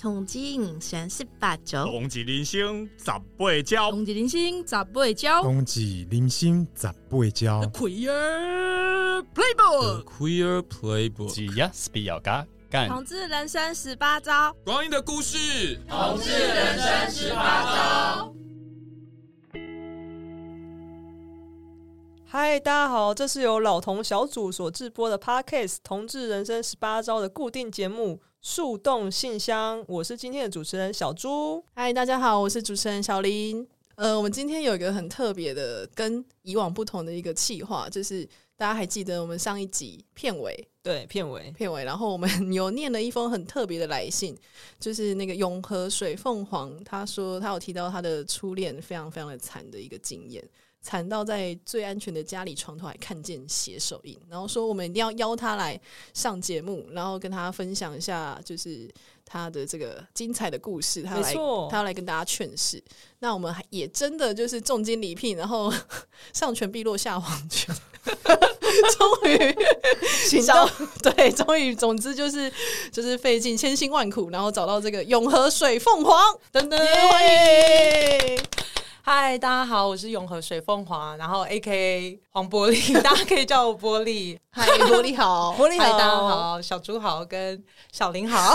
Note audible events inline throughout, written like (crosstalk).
同志人生十八招，同志人生十八招，同志人生十八招，同志人生十八招。Queer Playbook，Queer Playbook，只要是比较嘎干。同志人生十八招，光阴的故事，同志人生十八招。嗨，大家好，这是由老同小组所制播的 Podcast《同志人生十八招》的固定节目。树洞信箱，我是今天的主持人小猪。嗨，大家好，我是主持人小林。呃，我们今天有一个很特别的，跟以往不同的一个企划，就是大家还记得我们上一集片尾，对，片尾，片尾，然后我们 (laughs) 有念了一封很特别的来信，就是那个永和水凤凰，他说他有提到他的初恋非常非常的惨的一个经验。惨到在最安全的家里床头还看见血手印，然后说我们一定要邀他来上节目，然后跟他分享一下，就是他的这个精彩的故事。他要来，他要来跟大家劝世。那我们也真的就是重金礼聘，然后 (laughs) 上权碧落下黄泉，(laughs) 终于请到对，终于总之就是就是费尽千辛万苦，然后找到这个永和水凤凰等等。Yeah! 嗨，大家好，我是永和水凤凰，然后 AKA 黄玻璃，大家可以叫我玻璃。嗨，玻璃好，(laughs) 玻璃好，大家好，小猪好，跟小林好。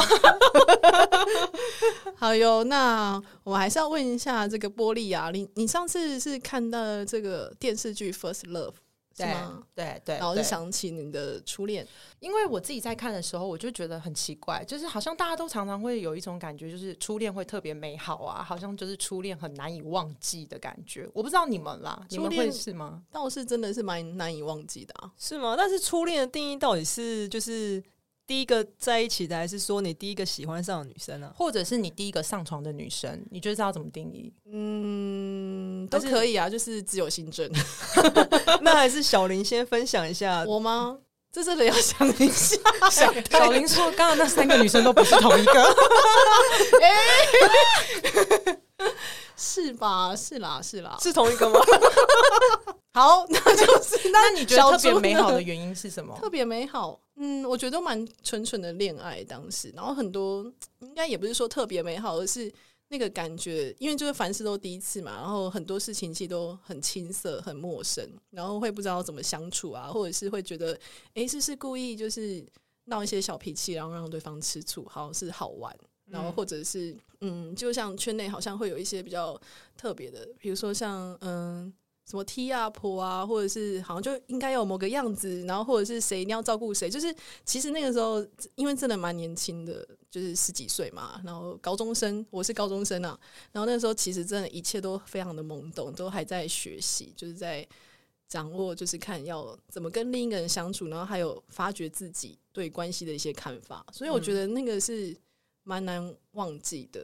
(laughs) 好哟，那我们还是要问一下这个玻璃啊，你你上次是看到这个电视剧《First Love》？对对对，然后就想起你的初恋，因为我自己在看的时候，我就觉得很奇怪，就是好像大家都常常会有一种感觉，就是初恋会特别美好啊，好像就是初恋很难以忘记的感觉。我不知道你们啦，你们会是吗？倒是真的是蛮难以忘记的啊，是吗？但是初恋的定义到底是就是。第一个在一起的，还是说你第一个喜欢上的女生呢、啊？或者是你第一个上床的女生？你觉得这要怎么定义？嗯，都可以啊，就是自由心证。(laughs) 那还是小林先分享一下我吗？这真的要想一下。小林说，刚刚那三个女生都不是同一个。(laughs) 欸、是吧？是啦，是啦，是同一个吗？(laughs) 好，那就是 (laughs) 那你觉得特别美好的原因是什么？特别美好。嗯，我觉得都蛮纯纯的恋爱当时，然后很多应该也不是说特别美好，而是那个感觉，因为就是凡事都第一次嘛，然后很多事情其实都很青涩、很陌生，然后会不知道怎么相处啊，或者是会觉得，哎，是不是故意就是闹一些小脾气，然后让对方吃醋，好像是好玩，然后或者是嗯，就像圈内好像会有一些比较特别的，比如说像嗯。什么踢啊婆啊，或者是好像就应该有某个样子，然后或者是谁一定要照顾谁，就是其实那个时候因为真的蛮年轻的，就是十几岁嘛，然后高中生，我是高中生啊，然后那个时候其实真的一切都非常的懵懂，都还在学习，就是在掌握，就是看要怎么跟另一个人相处，然后还有发掘自己对关系的一些看法，所以我觉得那个是蛮难忘记的。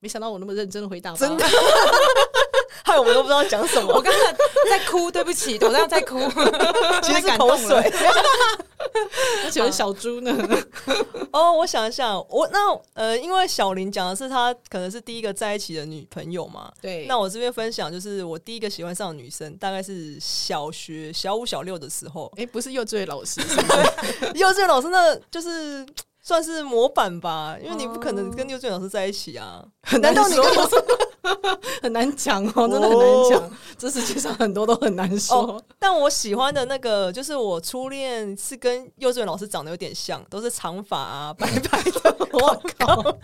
没想到我那么认真的回答，真的。(laughs) 害我们都不知道讲什么，我刚才在哭，对不起，我刚刚在哭，(laughs) 其实是口水。我请问小猪呢？(laughs) 哦，我想一想，我那呃，因为小林讲的是他可能是第一个在一起的女朋友嘛，对。那我这边分享就是我第一个喜欢上的女生，大概是小学小五小六的时候。哎、欸，不是幼稚园老师，幼稚园老师那就是。算是模板吧，因为你不可能跟幼稚园老师在一起啊。很难道你跟我说 (laughs) 很难讲哦，真的很难讲。Oh. 这世界上很多都很难说。Oh, 但我喜欢的那个，就是我初恋是跟幼稚园老师长得有点像，都是长发啊，白白的。(laughs) 我靠，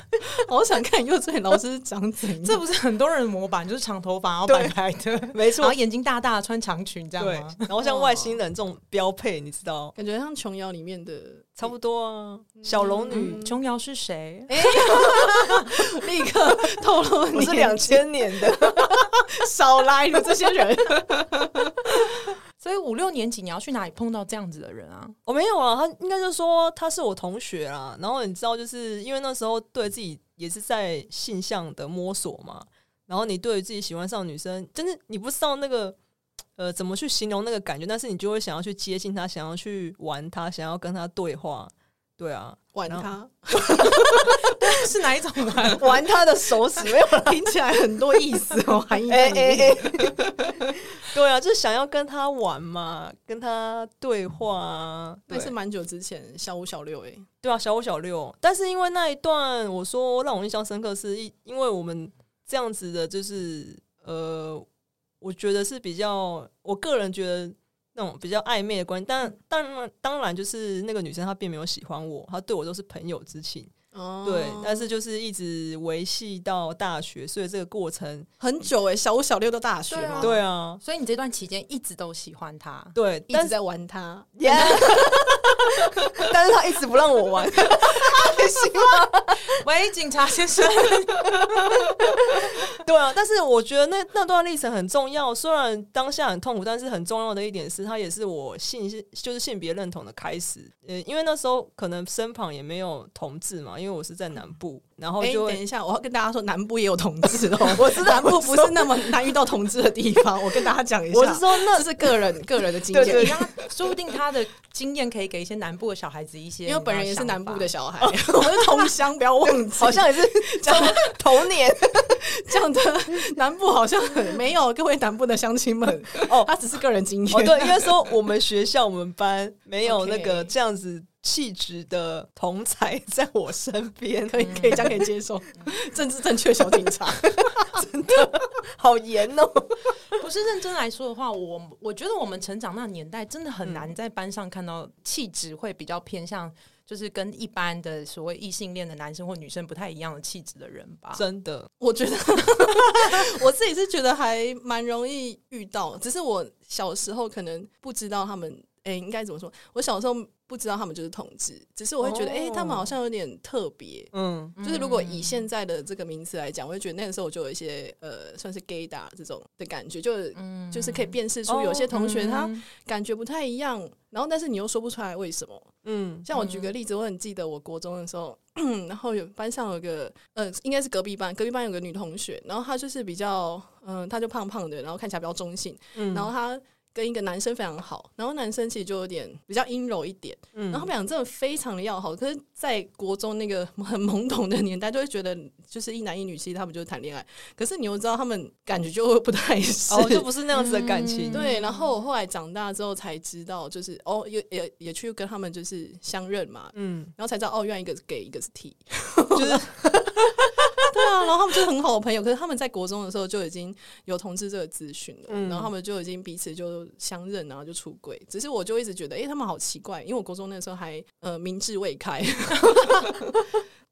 好想看幼稚园老师长怎样。这不是很多人模板，就是长头发，然后白白的，没错。然后眼睛大大，穿长裙这样吗？然后像外星人这种标配，你知道？感觉像琼瑶里面的。差不多啊，小龙女琼瑶是谁？欸、(laughs) 立刻透露你是两千年的，(laughs) 少来了这些人。(laughs) 所以五六年级你要去哪里碰到这样子的人啊？我没有啊，他应该就说他是我同学啊。然后你知道，就是因为那时候对自己也是在性向的摸索嘛。然后你对于自己喜欢上的女生，真的你不知道那个。呃，怎么去形容那个感觉？但是你就会想要去接近他，想要去玩他，想要跟他对话对啊，玩他，(laughs) 是哪一种玩？玩他的手指，没有听起来很多意思哦，(laughs) 含义哎哎哎，(laughs) 对啊，就是想要跟他玩嘛，跟他对话啊。那是蛮久之前，小五小六哎，对啊，小五小六。但是因为那一段，我说让我印象深刻，是因因为我们这样子的，就是呃，我觉得是比较，我个人觉得。那种比较暧昧的关系，但但当然就是那个女生她并没有喜欢我，她对我都是朋友之情，哦、对，但是就是一直维系到大学，所以这个过程很久哎、欸，小五小六到大学嘛，对啊，所以你这段期间一直都喜欢他，对，一直在玩他，Yeah! (laughs) 但是他一直不让我玩，喜欢。喂，警察先生，(laughs) 对啊，但是我觉得那那段历程很重要，虽然当下很痛苦，但是很重要的一点是，他也是我性就是性别认同的开始。呃，因为那时候可能身旁也没有同志嘛，因为我是在南部，然后就、欸、等一下，我要跟大家说，南部也有同志哦，(laughs) 我是南部不是那么难遇到同志的地方，我跟大家讲一下，我是说那是个人个人的经验，对对对，说不定他的经验可以给一些南部的小孩子一些，因为本人也是南部的小孩，我是同乡，不要忘 (laughs) 记，好像也是 (laughs) 讲童年讲的南部好像很没有，各位南部的乡亲们哦，他只是个人经验，哦，对，应该说我们学校我们班没有那个这样子。气质的同才在我身边，可以可以这样可以接受。(laughs) 政治正确小警察，(laughs) 真的好严哦！不是认真来说的话，我我觉得我们成长那年代真的很难在班上看到气质会比较偏向，就是跟一般的所谓异性恋的男生或女生不太一样的气质的人吧。真的，我觉得 (laughs) 我自己是觉得还蛮容易遇到，只是我小时候可能不知道他们。哎、欸，应该怎么说？我小时候不知道他们就是同志，只是我会觉得，哎、欸，他们好像有点特别。嗯，就是如果以现在的这个名词来讲，我会觉得那个时候我就有一些呃，算是 gaydar 这种的感觉，就、嗯、就是可以辨识出有些同学他感觉不太一样，然后但是你又说不出来为什么。嗯，像我举个例子，我很记得我国中的时候，(clears throat) 然后有班上有个呃，应该是隔壁班，隔壁班有个女同学，然后她就是比较嗯、呃，她就胖胖的，然后看起来比较中性，嗯，然后她。跟一个男生非常好，然后男生其实就有点比较阴柔一点，嗯，然后他们俩真的非常的要好。可是，在国中那个很懵懂的年代，就会觉得就是一男一女，其实他们就是谈恋爱。可是你又知道，他们感觉就会不太是，哦，就不是那样子的感情。嗯、对，然后我后来长大之后才知道，就是哦，也也也去跟他们就是相认嘛，嗯，然后才知道哦，原来一个是 gay，一个是 T，就是。然后他们就是很好的朋友，可是他们在国中的时候就已经有同志这个资讯了，嗯、然后他们就已经彼此就相认，然后就出轨。只是我就一直觉得，哎、欸，他们好奇怪，因为我国中那时候还呃明智未开。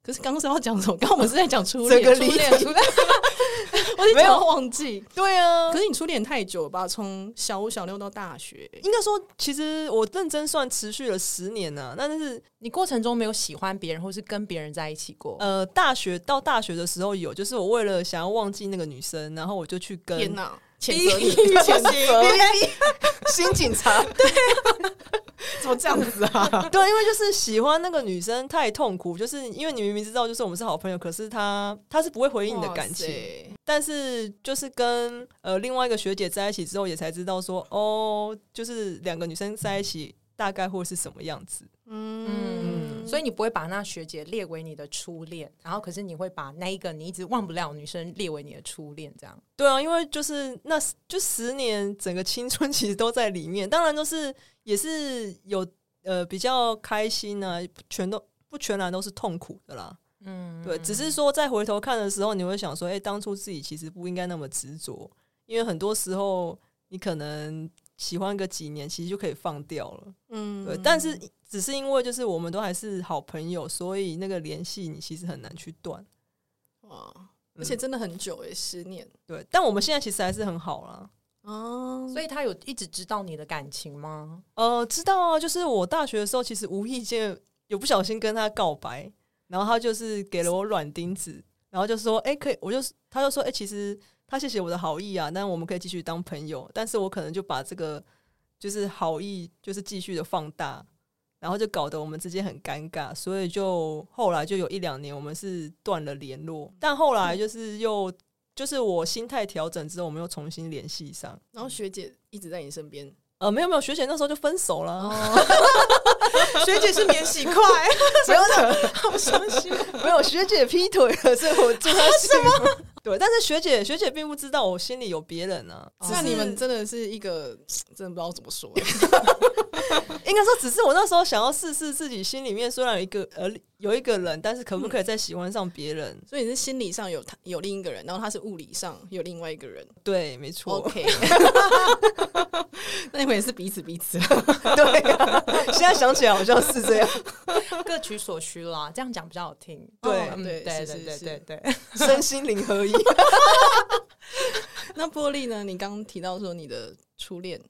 可是刚刚是要讲什么？刚刚我们是在讲初恋，初恋，初恋。(laughs) 我没有忘记。对啊，可是你初恋太久了吧？从小五、小六到大学，应该说，其实我认真算持续了十年呢、啊。但是你过程中没有喜欢别人，或是跟别人在一起过？呃，大学到大学的时候有，就是我为了想要忘记那个女生，然后我就去跟。天哪！谴责你，谴责你，新警察。对、啊。怎么这样子啊？对，因为就是喜欢那个女生太痛苦，就是因为你明明知道，就是我们是好朋友，可是她她是不会回应你的感情。但是就是跟呃另外一个学姐在一起之后，也才知道说哦，就是两个女生在一起大概会是什么样子。嗯，嗯，所以你不会把那学姐列为你的初恋，然后可是你会把那一个你一直忘不了女生列为你的初恋，这样。对啊，因为就是那就十年整个青春其实都在里面，当然都是。也是有呃比较开心呢、啊，全都不全然都是痛苦的啦。嗯，对，只是说再回头看的时候，你会想说，哎、欸，当初自己其实不应该那么执着，因为很多时候你可能喜欢个几年，其实就可以放掉了。嗯，对。但是只是因为就是我们都还是好朋友，所以那个联系你其实很难去断。哇，而且真的很久诶、欸，十年。对，但我们现在其实还是很好啦。哦，所以他有一直知道你的感情吗？呃，知道啊，就是我大学的时候，其实无意间有不小心跟他告白，然后他就是给了我软钉子，然后就说：“哎、欸，可以。”我就他就说：“哎、欸，其实他谢谢我的好意啊，但我们可以继续当朋友。”但是我可能就把这个就是好意，就是继续的放大，然后就搞得我们之间很尴尬，所以就后来就有一两年我们是断了联络，但后来就是又。就是我心态调整之后，我们又重新联系上。然后学姐一直在你身边。呃，没有没有，学姐那时候就分手了。(laughs) 学姐是免洗筷，没有的，(laughs) 好伤心。没有学姐劈腿了，所以我祝她幸福。对，但是学姐学姐并不知道我心里有别人啊。那你们真的是一个，(sniffs) 真的不知道怎么说。(laughs) 应该说，只是我那时候想要试试自己心里面虽然有一个呃有一个人，但是可不可以再喜欢上别人？嗯，所以你是心理上有他有另一个人，然后他是物理上有另外一个人。对，没错。OK，(laughs) 那你们也是彼此彼此。(laughs) 对啊，现在想起来好像是这样，各取所需啦，这样讲比较好听。对，哦、对，对，对，对，对，对，身心灵合一。(laughs) 那玻璃呢？你刚刚提到说你的初恋。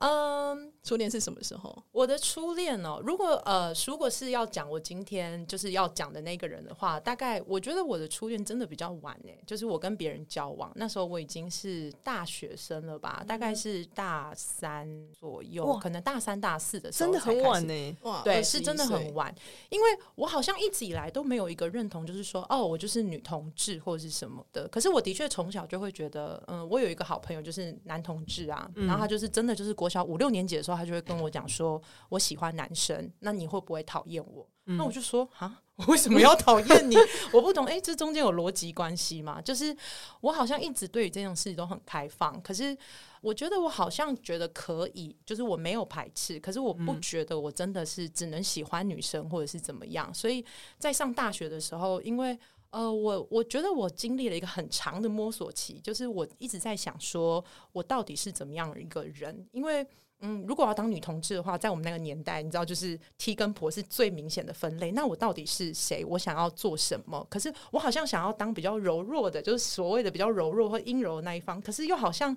嗯，初恋是什么时候？我的初恋哦，如果呃，如果是要讲我今天就是要讲的那个人的话，大概我觉得我的初恋真的比较晚诶，就是我跟别人交往那时候我已经是大学生了吧，大概是大三左右，可能大三大四的时候，真的很晚呢。哇，对，是真的很晚，因为我好像一直以来都没有一个认同，就是说哦，我就是女同志或者是什么的。可是我的确从小就会觉得，嗯，我有一个好朋友就是男同志啊，然后他就是真的就是国小五六年级的时候，他就会跟我讲说，我喜欢男生，那你会不会讨厌我？嗯、那我就说啊，我 (laughs) 为什么要讨厌你？(laughs) 我不懂，哎、欸，这中间有逻辑关系吗？就是我好像一直对于这种事情都很开放，可是我觉得我好像觉得可以，就是我没有排斥，可是我不觉得我真的是只能喜欢女生或者是怎么样。所以在上大学的时候，因为呃，我我觉得我经历了一个很长的摸索期，就是我一直在想说，我到底是怎么样的一个人，因为。嗯，如果要当女同志的话，在我们那个年代，你知道，就是 T 跟婆是最明显的分类。那我到底是谁？我想要做什么？可是我好像想要当比较柔弱的，就是所谓的比较柔弱或阴柔的那一方。可是又好像，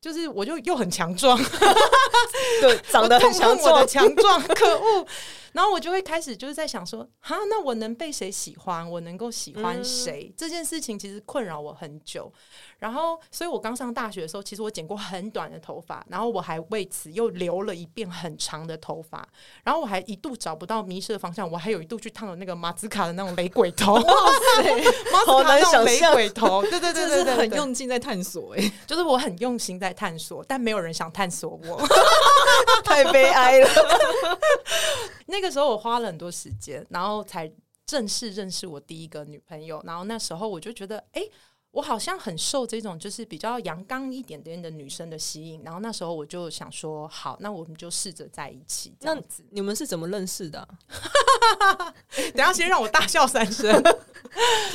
就是我就又很强壮，(laughs) 对，长得很强壮，强壮，可恶。然后我就会开始就是在想说，哈，那我能被谁喜欢？我能够喜欢谁？嗯、这件事情其实困扰我很久。然后，所以我刚上大学的时候，其实我剪过很短的头发，然后我还为此又留了一遍很长的头发，然后我还一度找不到迷失的方向，我还有一度去烫了那个马兹卡的那种雷鬼头，哇塞，(laughs) 好难想象雷鬼头，对对对对对，很用心在探索，哎，就是我很用心在探索，但没有人想探索我，(laughs) 太悲哀了。(laughs) 那个时候我花了很多时间，然后才正式认识我第一个女朋友，然后那时候我就觉得，哎。我好像很受这种就是比较阳刚一点点的女生的吸引，然后那时候我就想说，好，那我们就试着在一起。这样子，你们是怎么认识的啊？(laughs) 等下先让我大笑三声，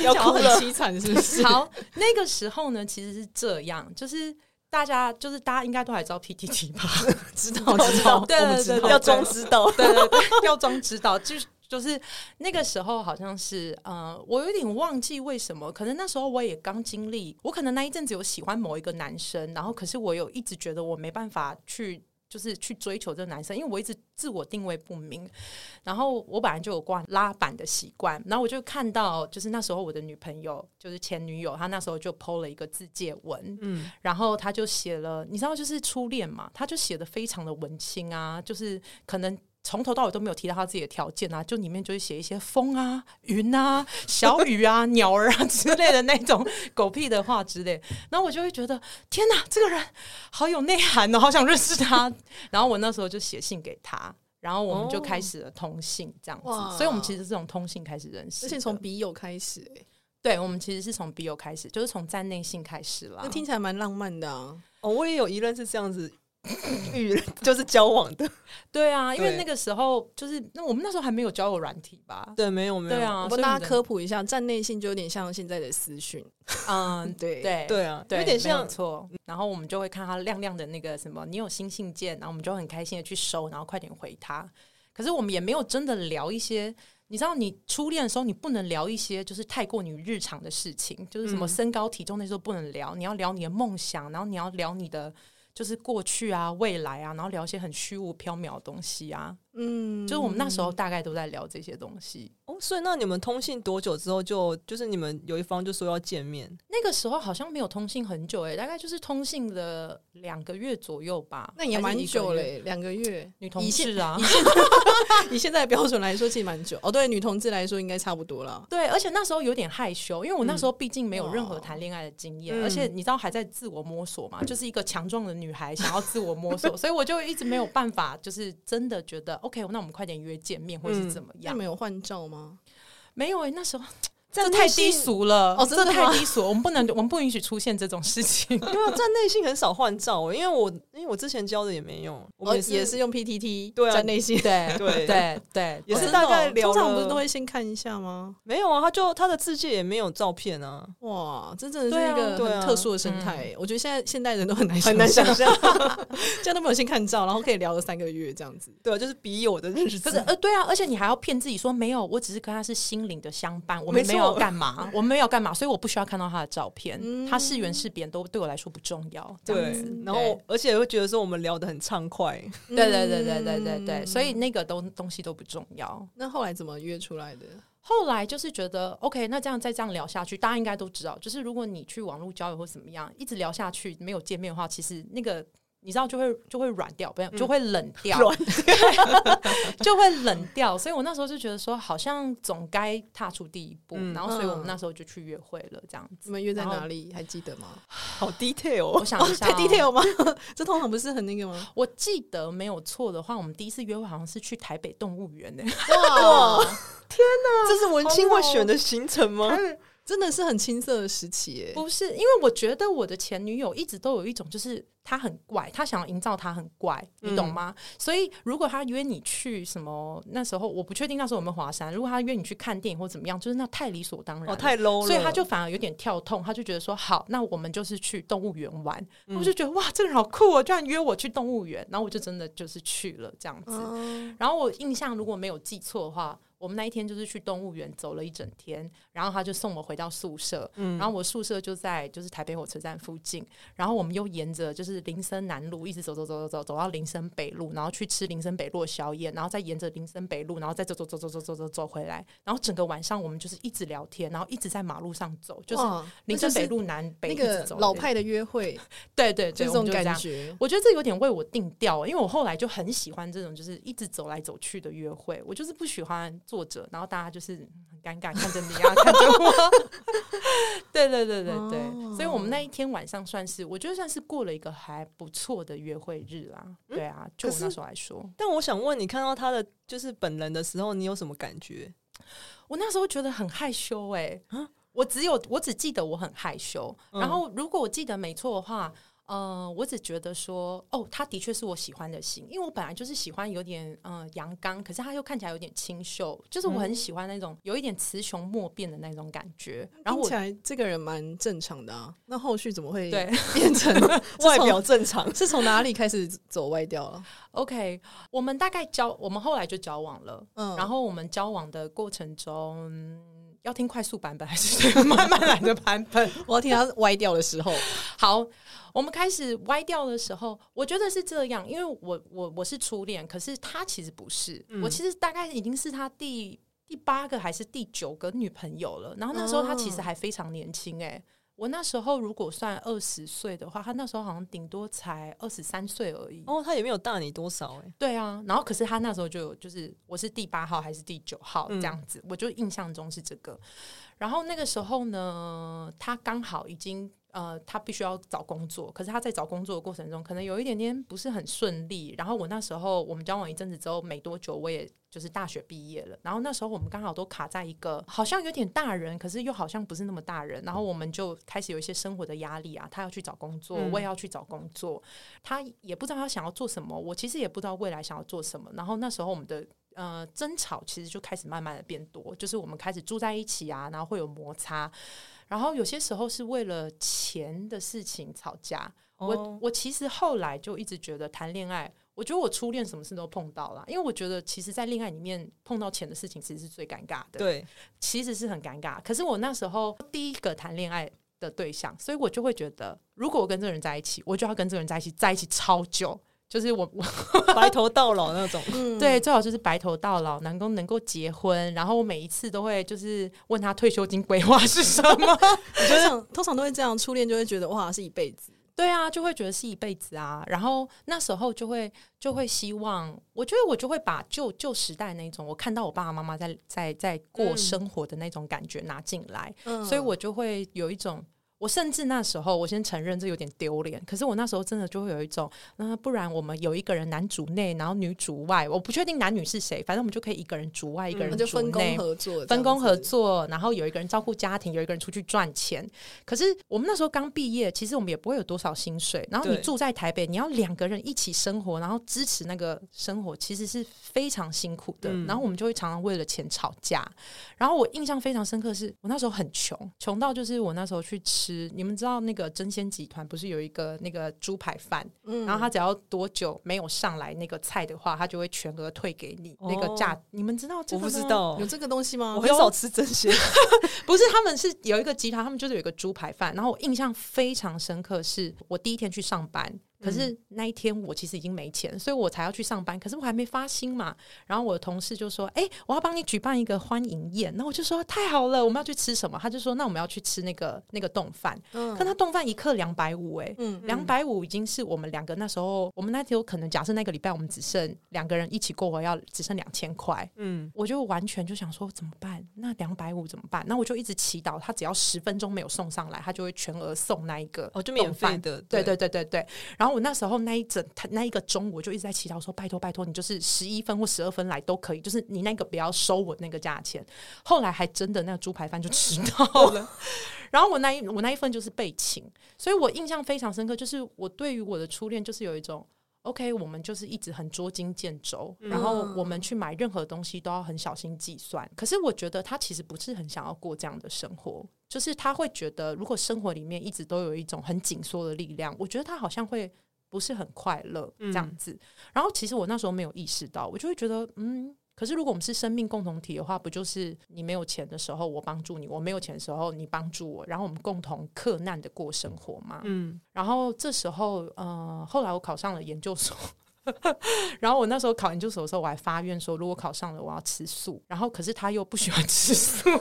要哭很，凄惨是不是？好，那个时候呢，其实是这样，就是大家就是大家应该都还知道 PTT 吧？(laughs) 知道知道，对对对，要装知道，对对对，要装知道，就是。就是那个时候，好像是呃，我有点忘记为什么。可能那时候我也刚经历，我可能那一阵子有喜欢某一个男生，然后可是我有一直觉得我没办法去，就是去追求这个男生，因为我一直自我定位不明。然后我本来就有挂拉板的习惯，然后我就看到，就是那时候我的女朋友，就是前女友，她那时候就 PO 了一个自介文，嗯，然后她就写了，你知道，就是初恋嘛，她就写的非常的文青啊，就是可能。从头到尾都没有提到他自己的条件啊，就里面就会写一些风啊、云啊、(laughs) 小雨啊、鸟儿啊之类的那种狗屁的话之类，然后我就会觉得天哪，这个人好有内涵哦，(laughs) 好想认识他。然后我那时候就写信给他，然后我们就开始了通信这样子。哦、所以我们其实是从通信开始认识，而且从笔友开始、欸。对，我们其实是从笔友开始，就是从站内信开始了。那听起来蛮浪漫的啊。哦，我也有一任是这样子。(laughs) 与人 (laughs) 就是交往的，(laughs) 对啊，因为那个时候就是那我们那时候还没有交友软体吧？对，没有没有。对啊，我帮大家科普一下，站内信就有点像现在的私讯。嗯，对对对啊，有点像错。然后我们就会看他亮亮的那个什么，你有新信件，然后我们就很开心的去收，然后快点回他。可是我们也没有真的聊一些，你知道，你初恋的时候，你不能聊一些就是太过你日常的事情，就是什么身高体重那时候不能聊，你要聊你的梦想，然后你要聊你的。就是过去啊，未来啊，然后聊一些很虚无缥缈的东西啊。嗯，就是我们那时候大概都在聊这些东西。哦，所以那你们通信多久之后就就是你们有一方就说要见面？那个时候好像没有通信很久诶、欸，大概就是通信了两个月左右吧。那也蛮久嘞，两个月。女同志啊，以现 (laughs) (laughs) 在的标准来说，其实蛮久。哦，对，女同志来说应该差不多了。对，而且那时候有点害羞，因为我那时候毕竟没有任何谈恋爱的经验，嗯、而且你知道还在自我摸索嘛，就是一个强壮的女孩想要自我摸索，(laughs) 所以我就一直没有办法，就是真的觉得。OK，那我们快点约见面，或是怎么样？那没有换照吗？没有哎、欸，那时候。这太低俗了哦！这太低俗，我们不能，我们不允许出现这种事情。因为在内信很少换照，因为我因为我之前教的也没用，我们也是用 PTT 对啊，在内信对对对对，也是大概聊。通常不是都会先看一下吗？没有啊，他就他的字迹也没有照片啊。哇，这真的是一个很特殊的生态。我觉得现在现代人都很难很难想象，这样都没有先看照，然后可以聊了三个月这样子。对，就是笔友的认识。可是呃，对啊，而且你还要骗自己说没有，我只是跟他是心灵的相伴，我们没有干嘛，我。没有干嘛，所以我不需要看到他的照片，嗯、他是圆是扁都对我来说不重要。这样子，对，然后而且会觉得说我们聊得很畅快。(laughs) 对对对对对对对，所以那个东东西都不重要。那后来怎么约出来的？后来就是觉得 OK，那这样再这样聊下去，大家应该都知道，就是如果你去网络交友或怎么样，一直聊下去没有见面的话，其实那个。你知道就会就会软掉，不要就会冷掉，(laughs) 就会冷掉。所以我那时候就觉得说，好像总该踏出第一步。然后，所以我们那时候就去约会了，这样子。你们约在哪里？还记得吗？好 detail，我想一 (laughs) 下，太 detail 吗？这通常不是很那个吗？(laughs) 我记得没有错的话，我们第一次约会好像是去台北动物园呢。哇，天哪，这是文青会选的行程吗？真的是很青涩的时期耶，不是？因为我觉得我的前女友一直都有一种，就是她很怪，她想要营造她很怪，你懂吗？嗯、所以如果她约你去什么，那时候我不确定那时候有没有华山。如果她约你去看电影或怎么样，就是那太理所当然，哦，太 low 了。所以她就反而有点跳痛，她就觉得说好，那我们就是去动物园玩。嗯、我就觉得哇，这个人好酷哦，居然约我去动物园，然后我就真的就是去了这样子。嗯、然后我印象如果没有记错的话。我们那一天就是去动物园走了一整天，然后他就送我回到宿舍，嗯、然后我宿舍就在就是台北火车站附近，然后我们又沿着就是林森南路一直走走走走走走到林森北路，然后去吃林森北路的宵夜，然后再沿着林森北路，然后再走走走走走走走走回来，然后整个晚上我们就是一直聊天，然后一直在马路上走，就是林森北路南北那个老派的约会，(laughs) 对对对，这种感觉，我觉得这有点为我定调，因为我后来就很喜欢这种就是一直走来走去的约会，我就是不喜欢坐着，然后大家。就是很尴尬，看着你啊，(laughs) 看着我。对对对对对，哦、所以我们那一天晚上算是，我觉得算是过了一个还不错的约会日啦。嗯、对啊，就我那时候来说。但我想问你，看到他的就是本人的时候，你有什么感觉？我那时候觉得很害羞哎、欸，我只有我只记得我很害羞。嗯、然后如果我记得没错的话。呃，我只觉得说，哦，他的确是我喜欢的型，因为我本来就是喜欢有点呃阳刚，可是他又看起来有点清秀，就是我很喜欢那种有一点雌雄莫辨的那种感觉。嗯、然后我听起来这个人蛮正常的啊，那后续怎么会对 (laughs) 变成 (laughs) 外表正常？是从哪里开始走歪掉了？(laughs) OK，我们大概交，我们后来就交往了，嗯，然后我们交往的过程中。要听快速版本还是慢慢来的版本？(laughs) 我要听他歪掉的时候。好，我们开始歪掉的时候，我觉得是这样，因为我我我是初恋，可是他其实不是，嗯、我其实大概已经是他第第八个还是第九个女朋友了。然后那时候他其实还非常年轻、欸，哎。我那时候如果算二十岁的话，他那时候好像顶多才二十三岁而已。哦，他也没有大你多少哎、欸。对啊，然后可是他那时候就有，就是我是第八号还是第九号这样子，嗯、我就印象中是这个。然后那个时候呢，他刚好已经。呃，他必须要找工作，可是他在找工作的过程中，可能有一点点不是很顺利。然后我那时候我们交往一阵子之后，没多久我也就是大学毕业了。然后那时候我们刚好都卡在一个好像有点大人，可是又好像不是那么大人。然后我们就开始有一些生活的压力啊，他要去找工作，我也要去找工作。嗯、他也不知道他想要做什么，我其实也不知道未来想要做什么。然后那时候我们的呃争吵其实就开始慢慢的变多，就是我们开始住在一起啊，然后会有摩擦。然后有些时候是为了钱的事情吵架。Oh. 我我其实后来就一直觉得谈恋爱，我觉得我初恋什么事都碰到了，因为我觉得其实，在恋爱里面碰到钱的事情，其实是最尴尬的。对，其实是很尴尬。可是我那时候第一个谈恋爱的对象，所以我就会觉得，如果我跟这个人在一起，我就要跟这个人在一起，在一起超久。就是我我 (laughs) 白头到老那种，嗯、对，最好就是白头到老，能够能够结婚。然后我每一次都会就是问他退休金规划是什么。(laughs) 我觉得通常都会这样，初恋就会觉得哇是一辈子，对啊，就会觉得是一辈子啊。然后那时候就会就会希望，我觉得我就会把旧旧时代那种我看到我爸爸妈妈在在在过生活的那种感觉拿进来，嗯、所以我就会有一种。我甚至那时候，我先承认这有点丢脸。可是我那时候真的就会有一种，那不然我们有一个人男主内，然后女主外。我不确定男女是谁，反正我们就可以一个人主外，一个人就分工合作，分工合作。然后有一个人照顾家庭，有一个人出去赚钱。可是我们那时候刚毕业，其实我们也不会有多少薪水。然后你住在台北，你要两个人一起生活，然后支持那个生活，其实是非常辛苦的。然后我们就会常常为了钱吵架。然后我印象非常深刻是，是我那时候很穷，穷到就是我那时候去吃。你们知道那个真鲜集团不是有一个那个猪排饭？嗯，然后他只要多久没有上来那个菜的话，他就会全额退给你那个价。你们知道这个？我不知道有这个东西吗？我很少吃真鲜，(laughs) 不是他们是有一个集团，他们就是有一个猪排饭。然后我印象非常深刻，是我第一天去上班。可是那一天我其实已经没钱，所以我才要去上班。可是我还没发薪嘛。然后我的同事就说：“哎、欸，我要帮你举办一个欢迎宴。”然后我就说：“太好了，我们要去吃什么？”他就说：“那我们要去吃那个那个冻饭。嗯”可他冻饭一克两百五，哎，两百五已经是我们两个那时候，我们那天有可能假设那个礼拜我们只剩两个人一起过活，要只剩两千块。嗯，我就完全就想说怎么办？那两百五怎么办？那我就一直祈祷，他只要十分钟没有送上来，他就会全额送那一个哦，就免费的。对对对对对。然后我那时候那一。他那一个中午，我就一直在祈祷说：“拜托，拜托，你就是十一分或十二分来都可以，就是你那个不要收我那个价钱。”后来还真的那个猪排饭就迟到了，然后我那一我那一份就是被请，所以我印象非常深刻。就是我对于我的初恋，就是有一种 OK，我们就是一直很捉襟见肘，然后我们去买任何东西都要很小心计算。可是我觉得他其实不是很想要过这样的生活，就是他会觉得，如果生活里面一直都有一种很紧缩的力量，我觉得他好像会。不是很快乐这样子，嗯、然后其实我那时候没有意识到，我就会觉得，嗯，可是如果我们是生命共同体的话，不就是你没有钱的时候我帮助你，我没有钱的时候你帮助我，然后我们共同克难的过生活嘛？嗯，然后这时候，呃，后来我考上了研究所，(laughs) 然后我那时候考研究所的时候，我还发愿说，如果考上了，我要吃素，然后可是他又不喜欢吃素，(laughs)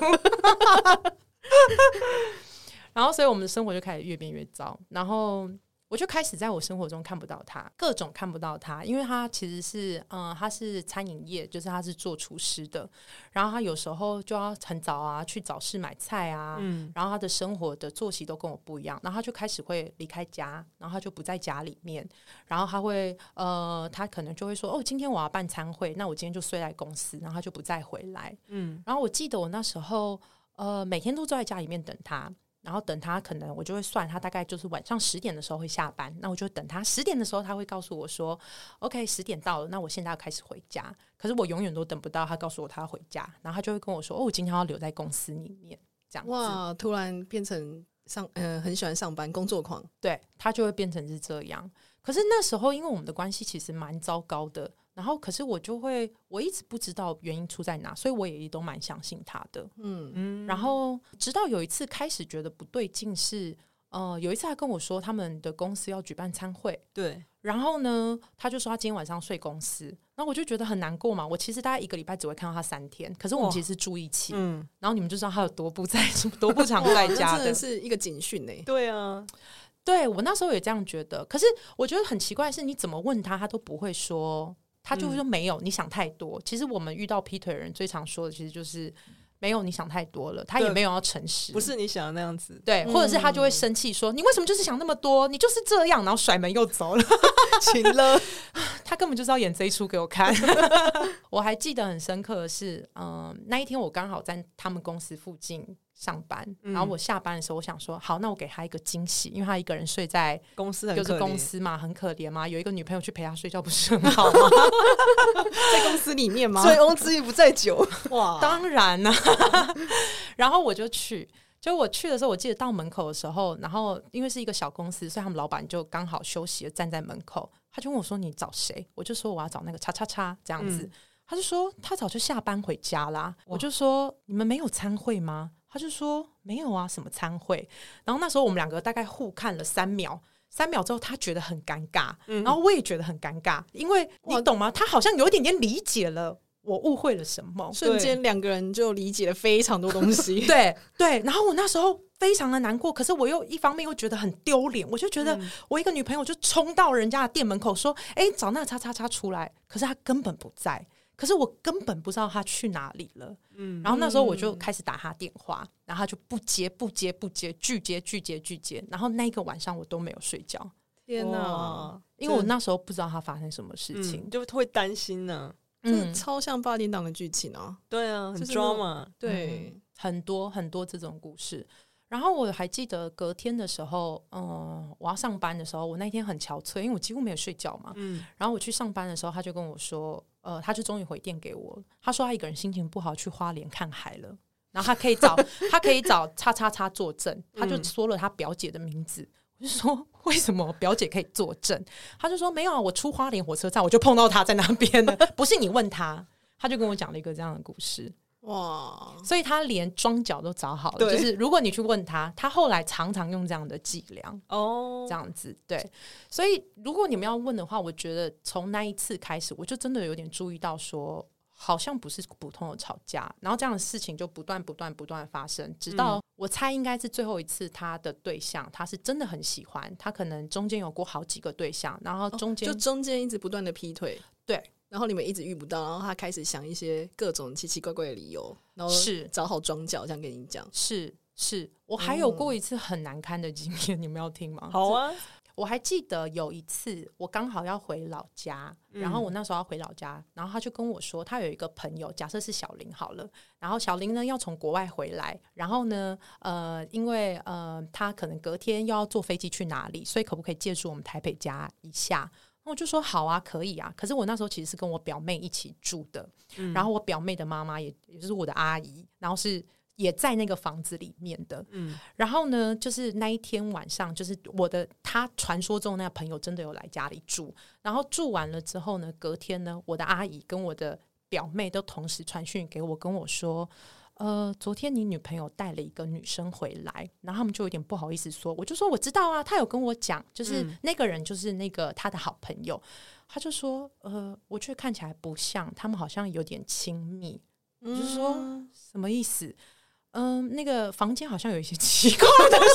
然后所以我们的生活就开始越变越糟，然后。我就开始在我生活中看不到他，各种看不到他，因为他其实是，嗯，他是餐饮业，就是他是做厨师的，然后他有时候就要很早啊去早市买菜啊，嗯，然后他的生活的作息都跟我不一样，然后他就开始会离开家，然后他就不在家里面，然后他会，呃，他可能就会说，哦，今天我要办餐会，那我今天就睡在公司，然后他就不再回来，嗯，然后我记得我那时候，呃，每天都坐在家里面等他。然后等他，可能我就会算他大概就是晚上十点的时候会下班，那我就等他十点的时候，他会告诉我说：“OK，十点到了，那我现在要开始回家。”可是我永远都等不到他告诉我他要回家，然后他就会跟我说：“哦，我今天要留在公司里面。”这样哇，突然变成上嗯、呃，很喜欢上班工作狂，对，他就会变成是这样。可是那时候因为我们的关系其实蛮糟糕的。然后，可是我就会，我一直不知道原因出在哪，所以我也都蛮相信他的。嗯嗯。然后，直到有一次开始觉得不对劲，是呃，有一次他跟我说他们的公司要举办餐会，对。然后呢，他就说他今天晚上睡公司，然后我就觉得很难过嘛。我其实大概一个礼拜只会看到他三天，可是我们其实是住一起，嗯。然后你们就知道他有多不在，(laughs) 多不常在家的，真的是一个警讯呢。对啊，对我那时候也这样觉得。可是我觉得很奇怪的是，你怎么问他，他都不会说。他就会说没有，你想太多。其实我们遇到劈腿的人最常说的，其实就是没有，你想太多了。他也没有要诚实，不是你想的那样子。对，或者是他就会生气说：“你为什么就是想那么多？你就是这样。”然后甩门又走了，(laughs) 行了。(laughs) 他根本就是要演这一出给我看。(laughs) 我还记得很深刻的是，嗯，那一天我刚好在他们公司附近。上班，然后我下班的时候，我想说，好，那我给他一个惊喜，因为他一个人睡在公司，就是公司嘛，很可怜嘛，有一个女朋友去陪他睡觉，不是很好吗？(laughs) 在公司里面吗？醉翁之意不在酒，哇，当然啦、啊。(laughs) 然后我就去，就我去的时候，我记得到门口的时候，然后因为是一个小公司，所以他们老板就刚好休息了，站在门口，他就问我说：“你找谁？”我就说：“我要找那个叉叉叉。”这样子，嗯、他就说他早就下班回家啦。我就说：“你们没有参会吗？”他就说没有啊，什么参会？然后那时候我们两个大概互看了三秒，三秒之后他觉得很尴尬，嗯、然后我也觉得很尴尬，因为你懂吗？他好像有一点点理解了我误会了什么，瞬间两个人就理解了非常多东西。(laughs) 对对，然后我那时候非常的难过，可是我又一方面又觉得很丢脸，我就觉得我一个女朋友就冲到人家的店门口说：“哎、嗯，找那个叉叉叉出来。”可是他根本不在。可是我根本不知道他去哪里了。嗯，然后那时候我就开始打他电话，然后他就不接不接不接，拒接拒接拒接，然后那一个晚上我都没有睡觉。天哪！因为我那时候不知道他发生什么事情，嗯、就会担心呢、啊。嗯，超像八点档的剧情啊！对啊，很抓嘛。对、嗯，很多很多这种故事。然后我还记得隔天的时候，嗯、呃，我要上班的时候，我那天很憔悴，因为我几乎没有睡觉嘛。嗯。然后我去上班的时候，他就跟我说，呃，他就终于回电给我，他说他一个人心情不好去花莲看海了，然后他可以找他可以找叉叉叉作证，他就说了他表姐的名字。我就说，为什么表姐可以作证？他就说没有啊，我出花莲火车站我就碰到他在那边了，(laughs) 不是你问他，他就跟我讲了一个这样的故事。哇！所以他连桩脚都找好了，就是如果你去问他，他后来常常用这样的伎俩哦，这样子对。所以如果你们要问的话，我觉得从那一次开始，我就真的有点注意到说。好像不是普通的吵架，然后这样的事情就不断不断不断发生，直到我猜应该是最后一次，他的对象他是真的很喜欢，他可能中间有过好几个对象，然后中间、哦、就中间一直不断的劈腿，对，然后你们一直遇不到，然后他开始想一些各种奇奇怪怪的理由，然后是找好装脚，这样跟你讲，是是，我还有过一次很难堪的经验，你们要听吗？好啊。我还记得有一次，我刚好要回老家，然后我那时候要回老家，然后他就跟我说，他有一个朋友，假设是小林好了，然后小林呢要从国外回来，然后呢，呃，因为呃，他可能隔天又要坐飞机去哪里，所以可不可以借住我们台北家一下？我就说好啊，可以啊。可是我那时候其实是跟我表妹一起住的，然后我表妹的妈妈也也就是我的阿姨，然后是。也在那个房子里面的，嗯，然后呢，就是那一天晚上，就是我的他传说中那个朋友真的有来家里住，然后住完了之后呢，隔天呢，我的阿姨跟我的表妹都同时传讯给我，跟我说，呃，昨天你女朋友带了一个女生回来，然后他们就有点不好意思说，我就说我知道啊，他有跟我讲，就是那个人就是那个他的好朋友，他就说，呃，我却看起来不像，他们好像有点亲密，我就说什么意思？嗯，那个房间好像有一些奇怪的声音，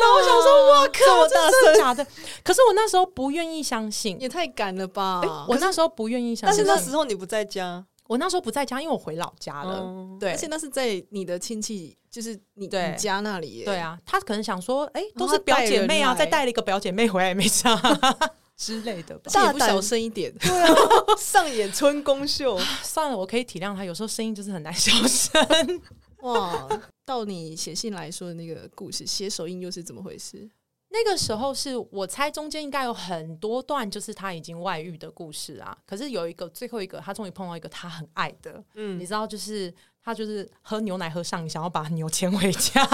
那我想说，我靠，这是假的？可是我那时候不愿意相信，也太赶了吧！欸、我那时候不愿意相信，但是那时候你不在家，我那时候不在家，因为我回老家了。嗯、对，而且那是在你的亲戚，就是你你家那里耶。对啊，他可能想说，哎、欸，都是表姐妹啊，再带了一个表姐妹回来也没差。(laughs) 之类的吧，大胆不小声一点，对啊，(laughs) 上演春宫秀。(laughs) 算了，我可以体谅他，有时候声音就是很难小声。哇，到你写信来说的那个故事，写手印又是怎么回事？那个时候是我猜中间应该有很多段，就是他已经外遇的故事啊。可是有一个最后一个，他终于碰到一个他很爱的，嗯，你知道，就是。他就是喝牛奶喝上瘾，想要把牛牵回家，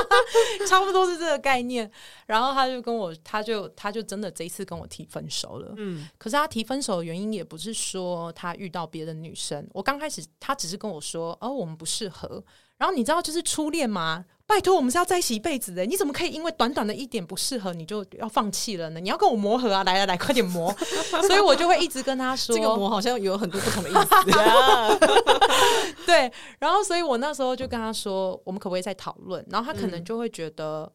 (laughs) 差不多是这个概念。然后他就跟我，他就他就真的这一次跟我提分手了。嗯，可是他提分手的原因也不是说他遇到别的女生。我刚开始他只是跟我说，哦，我们不适合。然后你知道，就是初恋吗？拜托，我们是要在一起一辈子的，你怎么可以因为短短的一点不适合，你就要放弃了呢？你要跟我磨合啊！来来来，快点磨！(laughs) 所以我就会一直跟他说，这个磨好像有很多不同的意思。(laughs) 对，然后所以我那时候就跟他说，我们可不可以再讨论？然后他可能就会觉得，嗯、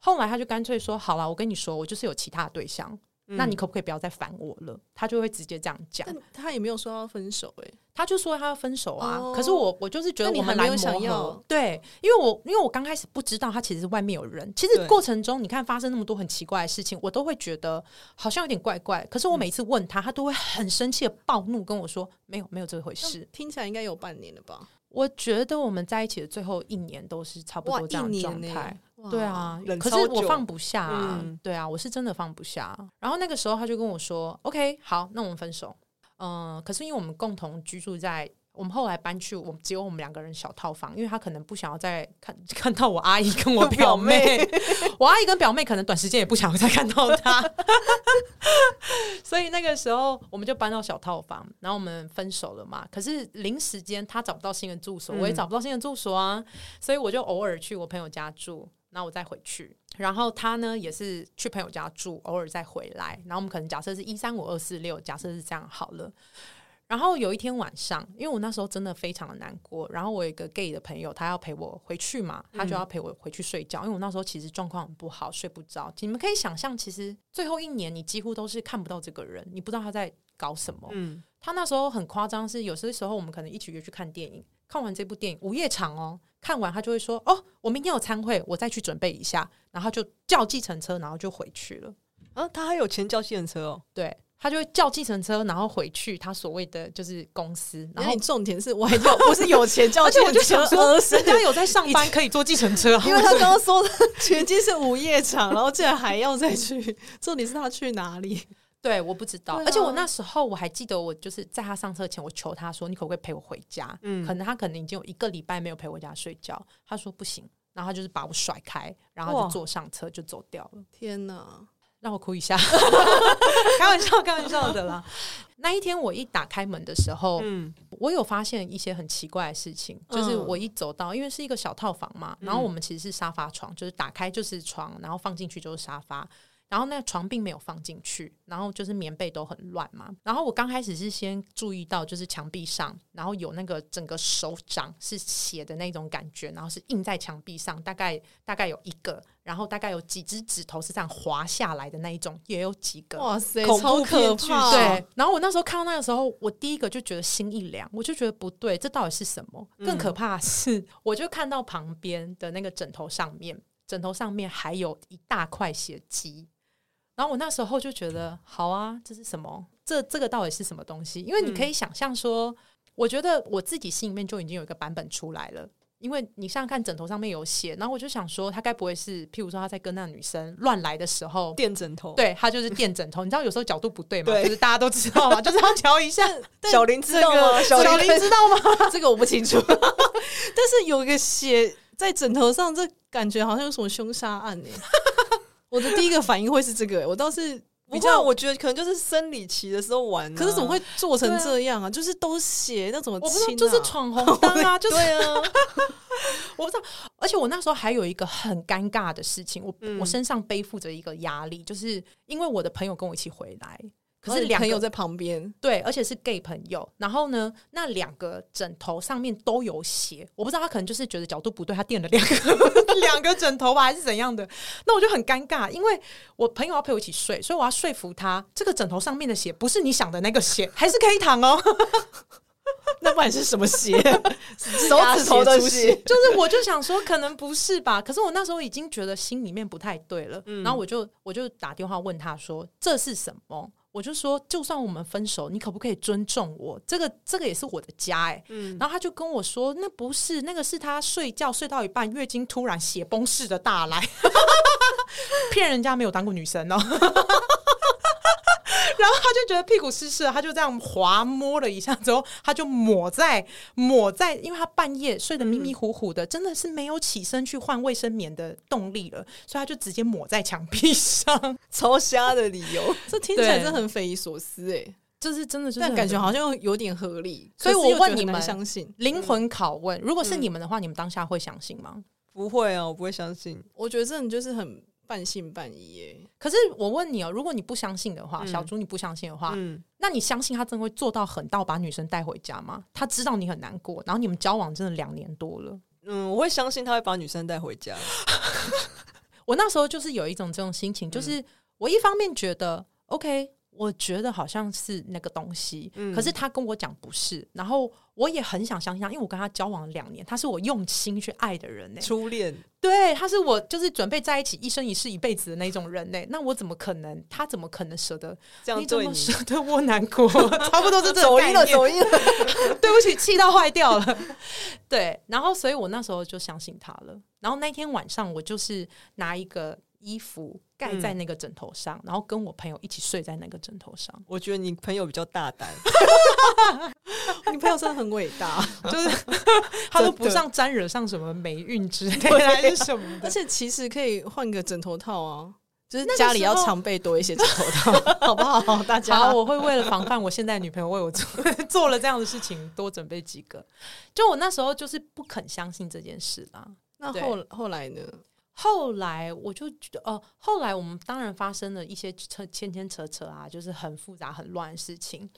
后来他就干脆说，好了，我跟你说，我就是有其他对象。那你可不可以不要再烦我了？他就会直接这样讲。他也没有说要分手，欸，诶，他就说他要分手啊。可是我我就是觉得我们来磨合，对，因为我因为我刚开始不知道他其实外面有人。其实过程中你看发生那么多很奇怪的事情，我都会觉得好像有点怪怪。可是我每次问他，他都会很生气的暴怒跟我说：“没有，没有这回事。”听起来应该有半年了吧？我觉得我们在一起的最后一年都是差不多这样的状态。对啊，可是我放不下啊。嗯、对啊，我是真的放不下。然后那个时候他就跟我说：“OK，好，那我们分手。”嗯，可是因为我们共同居住在。我们后来搬去我们只有我们两个人小套房，因为他可能不想要再看 (laughs) 看到我阿姨跟我表妹，(laughs) 表妹 (laughs) 我阿姨跟表妹可能短时间也不想要再看到他，所以那个时候我们就搬到小套房，然后我们分手了嘛。可是临时间他找不到新的住所，我也找不到新的住所啊，所以我就偶尔去我朋友家住，然后我再回去。然后他呢也是去朋友家住，偶尔再回来。然后我们可能假设是一三五二四六，假设是这样好了。然后有一天晚上，因为我那时候真的非常的难过，然后我有一个 gay 的朋友，他要陪我回去嘛，他就要陪我回去睡觉，嗯、因为我那时候其实状况很不好，睡不着。你们可以想象，其实最后一年你几乎都是看不到这个人，你不知道他在搞什么。嗯，他那时候很夸张，是有些时候我们可能一起约去看电影，看完这部电影午夜场哦，看完他就会说：“哦，我明天有参会，我再去准备一下。”然后就叫计程车，然后就回去了。啊，他还有钱叫计程车哦？对。他就会叫计程车，然后回去他所谓的就是公司。然后重点是我还叫不是有钱叫计程车，而且我就想说，人家有在上班可以坐计程车，(laughs) 因为他刚刚说的 (laughs) 全金是午夜场，然后竟然还要再去。重点是他去哪里？对，我不知道。啊、而且我那时候我还记得，我就是在他上车前，我求他说：“你可不可以陪我回家？”嗯，可能他可能已经有一个礼拜没有陪我家睡觉。他说不行，然后他就是把我甩开，然后就坐上车就走掉了。天哪！让我哭一下，(laughs) 开玩笑，开玩笑的啦。那一天我一打开门的时候，嗯，我有发现一些很奇怪的事情，就是我一走到，因为是一个小套房嘛，然后我们其实是沙发床，就是打开就是床，然后放进去就是沙发。然后那个床并没有放进去，然后就是棉被都很乱嘛。然后我刚开始是先注意到，就是墙壁上，然后有那个整个手掌是血的那种感觉，然后是印在墙壁上，大概大概有一个，然后大概有几只指头是这样滑下来的那一种，也有几个。哇塞，超可怕！对。然后我那时候看到那个时候，我第一个就觉得心一凉，我就觉得不对，这到底是什么？更可怕的是，我就看到旁边的那个枕头上面，枕头上面还有一大块血迹。然后我那时候就觉得，好啊，这是什么？这这个到底是什么东西？因为你可以想象说，我觉得我自己心里面就已经有一个版本出来了。因为你想想看，枕头上面有血，然后我就想说，他该不会是，譬如说他在跟那女生乱来的时候垫枕头？对，他就是垫枕头。你知道有时候角度不对嘛？就是大家都知道嘛，就是要调一下。(laughs) 小林知道吗？小林知道吗？(laughs) 这个我不清楚。(laughs) 但是有一个血在枕头上，这感觉好像有什么凶杀案呢？我的第一个反应会是这个、欸，我倒是比较，我觉得可能就是生理期的时候玩、啊，可是怎么会做成这样啊？啊就是都写，那怎么清、啊？就是闯红灯啊！(laughs) 就是对啊，(laughs) 我不知道。而且我那时候还有一个很尴尬的事情，我、嗯、我身上背负着一个压力，就是因为我的朋友跟我一起回来。可是两朋友在旁边，对，而且是 gay 朋友。然后呢，那两个枕头上面都有血，我不知道他可能就是觉得角度不对，他垫了两个 (laughs) 两个枕头吧，还是怎样的？那我就很尴尬，因为我朋友要陪我一起睡，所以我要说服他，这个枕头上面的血不是你想的那个血，还是可以躺哦。(laughs) 那不然是什么血？(laughs) 手指头的血？就是我就想说，可能不是吧？可是我那时候已经觉得心里面不太对了，嗯、然后我就我就打电话问他说：“这是什么？”我就说，就算我们分手，你可不可以尊重我？这个这个也是我的家哎、欸。嗯，然后他就跟我说，那不是，那个是他睡觉睡到一半，月经突然血崩式的大来，(laughs) 骗人家没有当过女生哦。(laughs) 然后他就觉得屁股湿湿的，他就这样滑摸了一下之后，他就抹在抹在，因为他半夜睡得迷迷糊糊的，真的是没有起身去换卫生棉的动力了，所以他就直接抹在墙壁上，(laughs) 超瞎的理由，(laughs) 这听起来真的很匪夷所思哎，就是真的，但感觉好像有点合理，所以我问你们，相信。灵魂拷问，如果是你们的话，你们当下会相信吗？不会啊，我不会相信，我觉得这种就是很。半信半疑耶。可是我问你哦，如果你不相信的话，嗯、小猪你不相信的话，嗯、那你相信他真的会做到狠到把女生带回家吗？他知道你很难过，然后你们交往真的两年多了。嗯，我会相信他会把女生带回家。(laughs) 我那时候就是有一种这种心情，就是我一方面觉得、嗯、OK。我觉得好像是那个东西，嗯、可是他跟我讲不是，然后我也很想相信他，因为我跟他交往了两年，他是我用心去爱的人呢、欸，初恋，对，他是我就是准备在一起一生一世一辈子的那种人呢、欸，那我怎么可能？他怎么可能舍得这样对你？怎么舍得我难过？(laughs) 差不多是这种走音了，走音了，对不起，气到坏掉了。对，然后所以我那时候就相信他了。然后那天晚上我就是拿一个。衣服盖在那个枕头上，嗯、然后跟我朋友一起睡在那个枕头上。(laughs) 我觉得你朋友比较大胆，(laughs) 你朋友真的很伟大，(laughs) 就是他都不上沾惹上什么霉运之类的还是什么的。而且其实可以换个枕头套啊，就是家里要常备多一些枕头套，好不好？大家好，我会为了防范我现在女朋友为我做做了这样的事情，多准备几个。就我那时候就是不肯相信这件事啦。那后后来呢？后来我就觉得，呃，后来我们当然发生了一些扯牵牵扯扯啊，就是很复杂很乱的事情。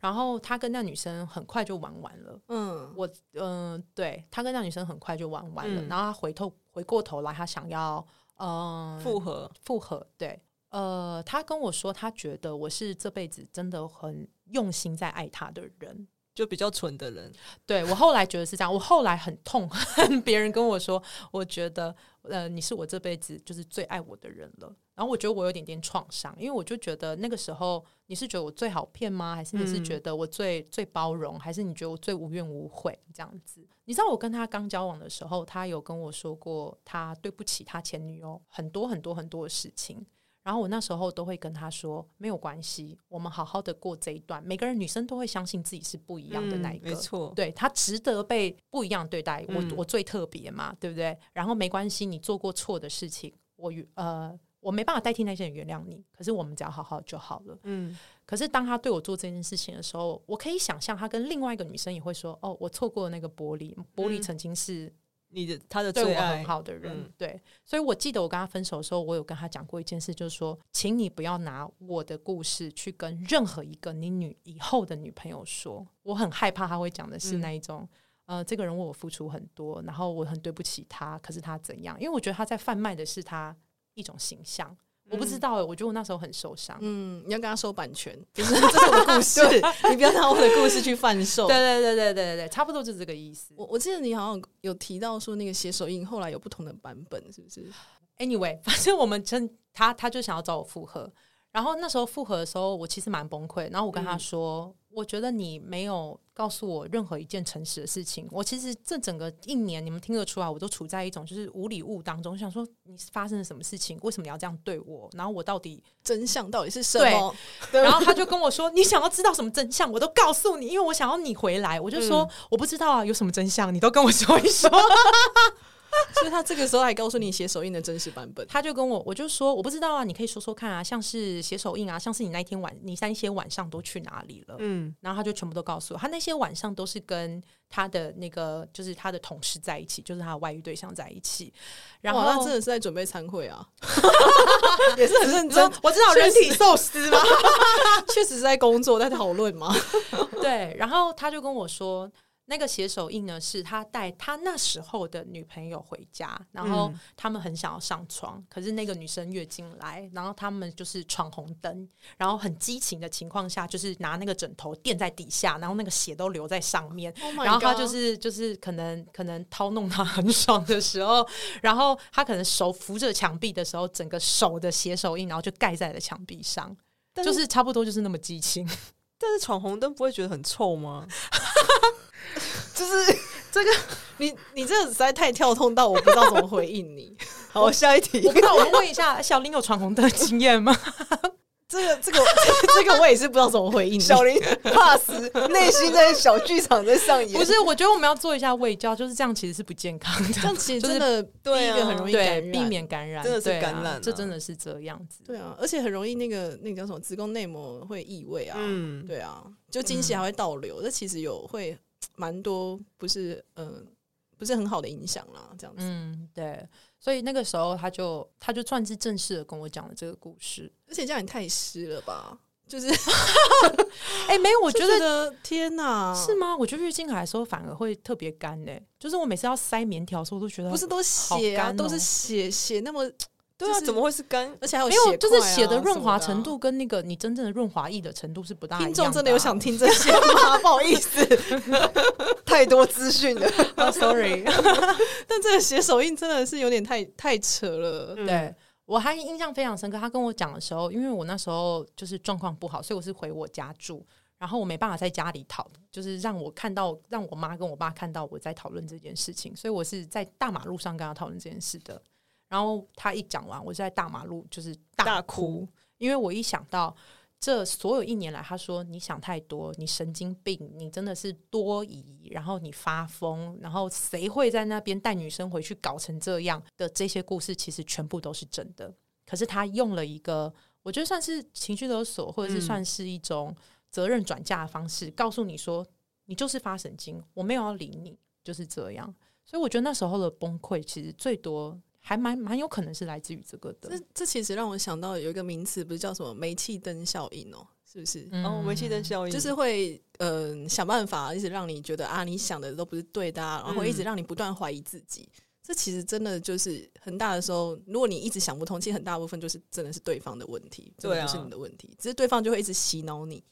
然后他跟那女生很快就玩完了。嗯，我嗯、呃，对，他跟那女生很快就玩完了。嗯、然后他回头回过头来，他想要嗯复合复合。对，呃，他跟我说，他觉得我是这辈子真的很用心在爱他的人。就比较蠢的人，对，我后来觉得是这样。我后来很痛恨别人跟我说，我觉得呃，你是我这辈子就是最爱我的人了。然后我觉得我有点点创伤，因为我就觉得那个时候你是觉得我最好骗吗？还是你是觉得我最、嗯、最包容？还是你觉得我最无怨无悔这样子？你知道我跟他刚交往的时候，他有跟我说过他对不起他前女友很多很多很多的事情。然后我那时候都会跟他说，没有关系，我们好好的过这一段。每个人女生都会相信自己是不一样的那一个，嗯、没错，对，她值得被不一样对待。我、嗯、我最特别嘛，对不对？然后没关系，你做过错的事情，我呃我没办法代替那些人原谅你，可是我们只要好好就好了。嗯。可是当他对我做这件事情的时候，我可以想象他跟另外一个女生也会说：“哦，我错过了那个玻璃，玻璃曾经是。”你的他的对最我很好的人，嗯、对，所以我记得我跟他分手的时候，我有跟他讲过一件事，就是说，请你不要拿我的故事去跟任何一个你女以后的女朋友说，我很害怕他会讲的是那一种，嗯、呃，这个人为我付出很多，然后我很对不起他，可是他怎样？因为我觉得他在贩卖的是他一种形象。我不知道、欸，我觉得我那时候很受伤。嗯，你要跟他收版权，就是这是我的故事，(laughs) 你不要拿我的故事去贩售。对对对对对对，差不多就是这个意思。我我记得你好像有提到说，那个写手印后来有不同的版本，是不是？Anyway，(laughs) 反正我们真他他就想要找我复合，然后那时候复合的时候，我其实蛮崩溃。然后我跟他说。嗯我觉得你没有告诉我任何一件诚实的事情。我其实这整个一年，你们听得出来，我都处在一种就是无礼物当中。想说你发生了什么事情？为什么你要这样对我？然后我到底真相到底是什么？对。然后他就跟我说：“你想要知道什么真相？我都告诉你，因为我想要你回来。”我就说：“嗯、我不知道啊，有什么真相？你都跟我说一说。(laughs) ” (laughs) 所以他这个时候还告诉你写手印的真实版本，他就跟我，我就说我不知道啊，你可以说说看啊，像是写手印啊，像是你那天晚，你那些晚上都去哪里了？嗯，然后他就全部都告诉我，他那些晚上都是跟他的那个就是他的同事在一起，就是他的外遇对象在一起。然后他真的是在准备参会啊，(laughs) 也是很认真。我知道人体寿司吗？确实是 (laughs) 在工作，在讨论嘛。对，然后他就跟我说。那个写手印呢，是他带他那时候的女朋友回家，然后他们很想要上床，嗯、可是那个女生月经来，然后他们就是闯红灯，然后很激情的情况下，就是拿那个枕头垫在底下，然后那个血都流在上面，oh、然后他就是就是可能可能掏弄他很爽的时候，然后他可能手扶着墙壁的时候，整个手的写手印，然后就盖在了墙壁上，是就是差不多就是那么激情。但是闯红灯不会觉得很臭吗？(laughs) 就是 (laughs) 这个，你你这个实在太跳痛到我不知道怎么回应你。好，下一题。那我们问一下，小林有闯红灯的经验吗？(laughs) 这个这个这个我也是不知道怎么回应。小林怕死，内心在小剧场在上演。不是，我觉得我们要做一下卫教，就是这样，其实是不健康的。这样其实真的第一个很容易感染，避免感染，真的是感染，这真的是这样子。对啊，而且很容易那个那个叫什么子宫内膜会异位啊。嗯，对啊，就经血还会倒流，这其实有会。蛮多不是嗯、呃，不是很好的影响啦，这样子。嗯，对，所以那个时候他就他就算是正式的跟我讲了这个故事，而且这样也太湿了吧？就是，(laughs) 哎、欸，没有，我觉得，觉得天哪，是吗？我觉得月经来的时候反而会特别干呢，就是我每次要塞棉条的时候，我都觉得不是都血啊，都是血血那么。对啊，怎么会是干？而且还有没有，就是血的润滑程度跟那个你真正的润滑液的程度是不大一样的。听众真的有想听这些吗？(laughs) 不好意思，(laughs) 太多资讯了。Oh, sorry，(laughs) 但这个写手印真的是有点太太扯了。嗯、对，我还印象非常深刻。他跟我讲的时候，因为我那时候就是状况不好，所以我是回我家住，然后我没办法在家里讨，就是让我看到，让我妈跟我爸看到我在讨论这件事情，所以我是在大马路上跟他讨论这件事的。然后他一讲完，我就在大马路就是大哭，大哭，因为我一想到这所有一年来，他说你想太多，你神经病，你真的是多疑，然后你发疯，然后谁会在那边带女生回去搞成这样的这些故事，其实全部都是真的。可是他用了一个我觉得算是情绪勒索，或者是算是一种责任转嫁的方式，嗯、告诉你说你就是发神经，我没有要理你，就是这样。所以我觉得那时候的崩溃，其实最多。还蛮蛮有可能是来自于这个的。这这其实让我想到有一个名词，不是叫什么煤气灯效应哦，是不是？嗯、哦，煤气灯效应就是会嗯、呃、想办法一直让你觉得啊，你想的都不是对的，啊，然后一直让你不断怀疑自己。嗯、这其实真的就是很大的时候，如果你一直想不通，其实很大部分就是真的是对方的问题，真的不是你的问题，啊、只是对方就会一直洗脑你。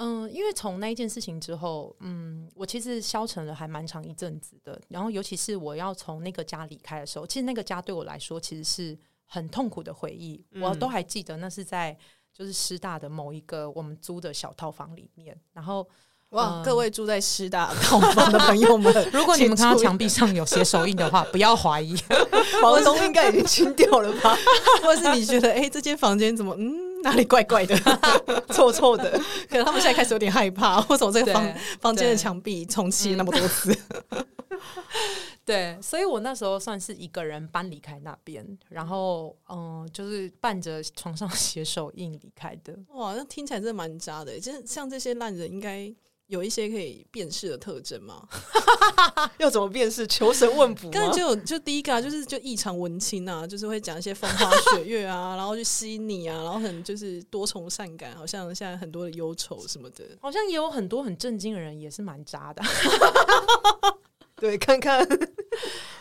嗯，因为从那一件事情之后，嗯，我其实消沉了还蛮长一阵子的。然后，尤其是我要从那个家离开的时候，其实那个家对我来说其实是很痛苦的回忆。嗯、我都还记得，那是在就是师大的某一个我们租的小套房里面。然后。哇！嗯、各位住在师大套房的朋友们，(laughs) 如果你们看到墙壁上有写手印的话，不要怀疑，(laughs) 房东应该已经清掉了吧？(laughs) 或者是你觉得，哎、欸，这间房间怎么嗯 (laughs) 哪里怪怪的、(laughs) 臭臭的？可能他们现在开始有点害怕，为什么这个房房间的墙壁重漆那么多次？(laughs) 对，所以我那时候算是一个人搬离开那边，然后嗯，就是伴着床上写手印离开的。哇，那听起来真的蛮渣的。就是像这些烂人，应该。有一些可以辨识的特征吗？(laughs) (laughs) 要怎么辨识？求神问卜？(laughs) 刚才就就第一个啊，就是就异常文青啊，就是会讲一些风花雪月啊，然后去吸你啊，然后很就是多愁善感，好像现在很多的忧愁什么的，好像也有很多很正经的人也是蛮渣的。对，看看，